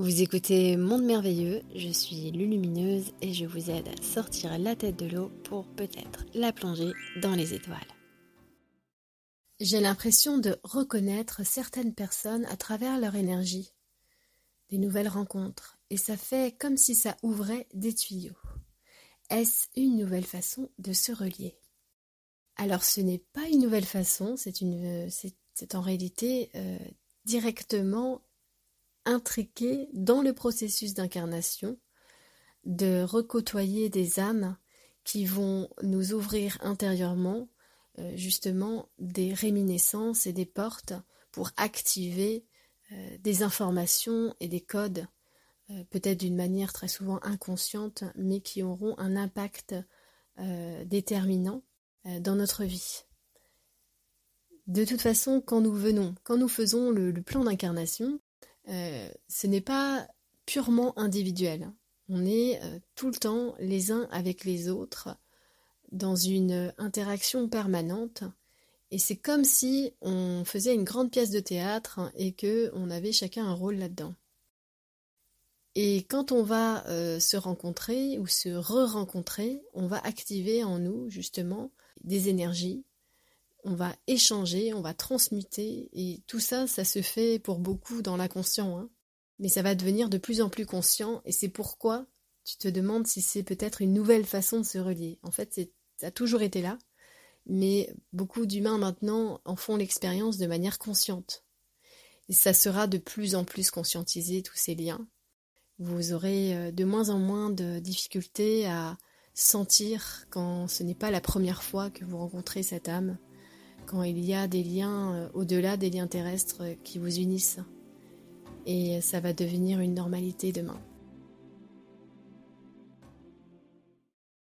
Vous écoutez Monde Merveilleux, je suis Lulumineuse et je vous aide à sortir la tête de l'eau pour peut-être la plonger dans les étoiles. J'ai l'impression de reconnaître certaines personnes à travers leur énergie, des nouvelles rencontres, et ça fait comme si ça ouvrait des tuyaux. Est-ce une nouvelle façon de se relier? Alors ce n'est pas une nouvelle façon, c'est c'est en réalité euh, directement intriqué dans le processus d'incarnation, de recôtoyer des âmes qui vont nous ouvrir intérieurement euh, justement des réminiscences et des portes pour activer euh, des informations et des codes, euh, peut-être d'une manière très souvent inconsciente, mais qui auront un impact déterminant dans notre vie. De toute façon, quand nous venons, quand nous faisons le plan d'incarnation, euh, ce n'est pas purement individuel. On est euh, tout le temps les uns avec les autres dans une interaction permanente et c'est comme si on faisait une grande pièce de théâtre et que on avait chacun un rôle là-dedans. Et quand on va euh, se rencontrer ou se re-rencontrer, on va activer en nous justement des énergies on va échanger, on va transmuter, et tout ça, ça se fait pour beaucoup dans l'inconscient, hein. mais ça va devenir de plus en plus conscient, et c'est pourquoi tu te demandes si c'est peut-être une nouvelle façon de se relier. En fait, ça a toujours été là, mais beaucoup d'humains maintenant en font l'expérience de manière consciente. Et ça sera de plus en plus conscientisé, tous ces liens. Vous aurez euh, de moins en moins de difficultés à sentir quand ce n'est pas la première fois que vous rencontrez cette âme quand il y a des liens euh, au-delà des liens terrestres qui vous unissent. Et ça va devenir une normalité demain.